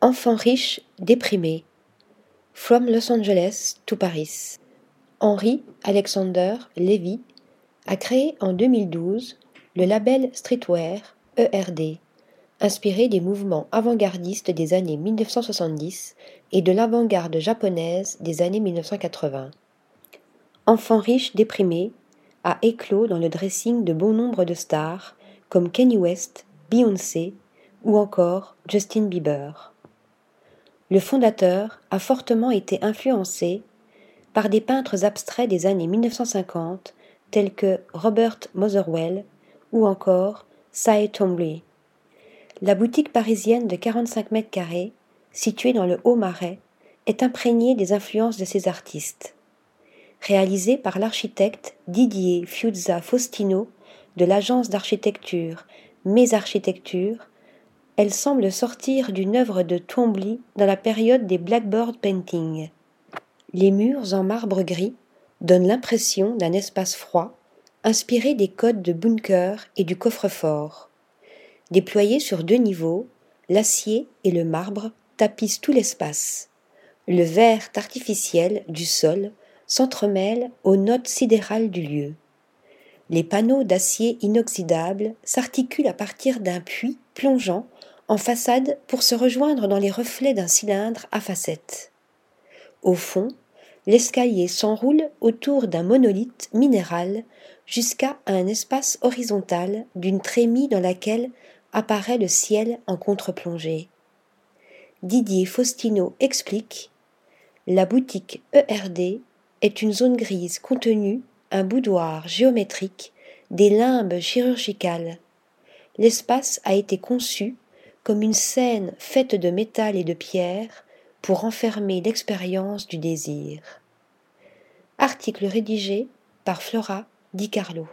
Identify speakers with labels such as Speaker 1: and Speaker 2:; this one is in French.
Speaker 1: Enfant riche, déprimé. From Los Angeles to Paris. Henry Alexander Levy a créé en 2012 le label Streetwear ERD, inspiré des mouvements avant-gardistes des années 1970 et de l'avant-garde japonaise des années 1980. Enfant riche déprimé a éclos dans le dressing de bon nombre de stars comme Kanye West, Beyoncé ou encore Justin Bieber. Le fondateur a fortement été influencé par des peintres abstraits des années 1950 tels que Robert Motherwell ou encore Cy Twombly. La boutique parisienne de 45 mètres carrés, située dans le Haut-Marais, est imprégnée des influences de ces artistes. Réalisée par l'architecte Didier Fiuzza Faustino de l'agence d'architecture Mes Architectures, elle semble sortir d'une œuvre de Twombly dans la période des Blackboard Painting. Les murs en marbre gris donnent l'impression d'un espace froid, inspiré des codes de bunker et du coffre-fort. Déployés sur deux niveaux, l'acier et le marbre tapissent tout l'espace. Le verre artificiel du sol s'entremêle aux notes sidérales du lieu. Les panneaux d'acier inoxydable s'articulent à partir d'un puits plongeant en façade pour se rejoindre dans les reflets d'un cylindre à facettes. Au fond, l'escalier s'enroule autour d'un monolithe minéral jusqu'à un espace horizontal d'une trémie dans laquelle apparaît le ciel en contre-plongée. Didier Faustino explique La boutique ERD est une zone grise contenue, un boudoir géométrique, des limbes chirurgicales. L'espace a été conçu comme une scène faite de métal et de pierre pour enfermer l'expérience du désir. Article rédigé par Flora Di Carlo.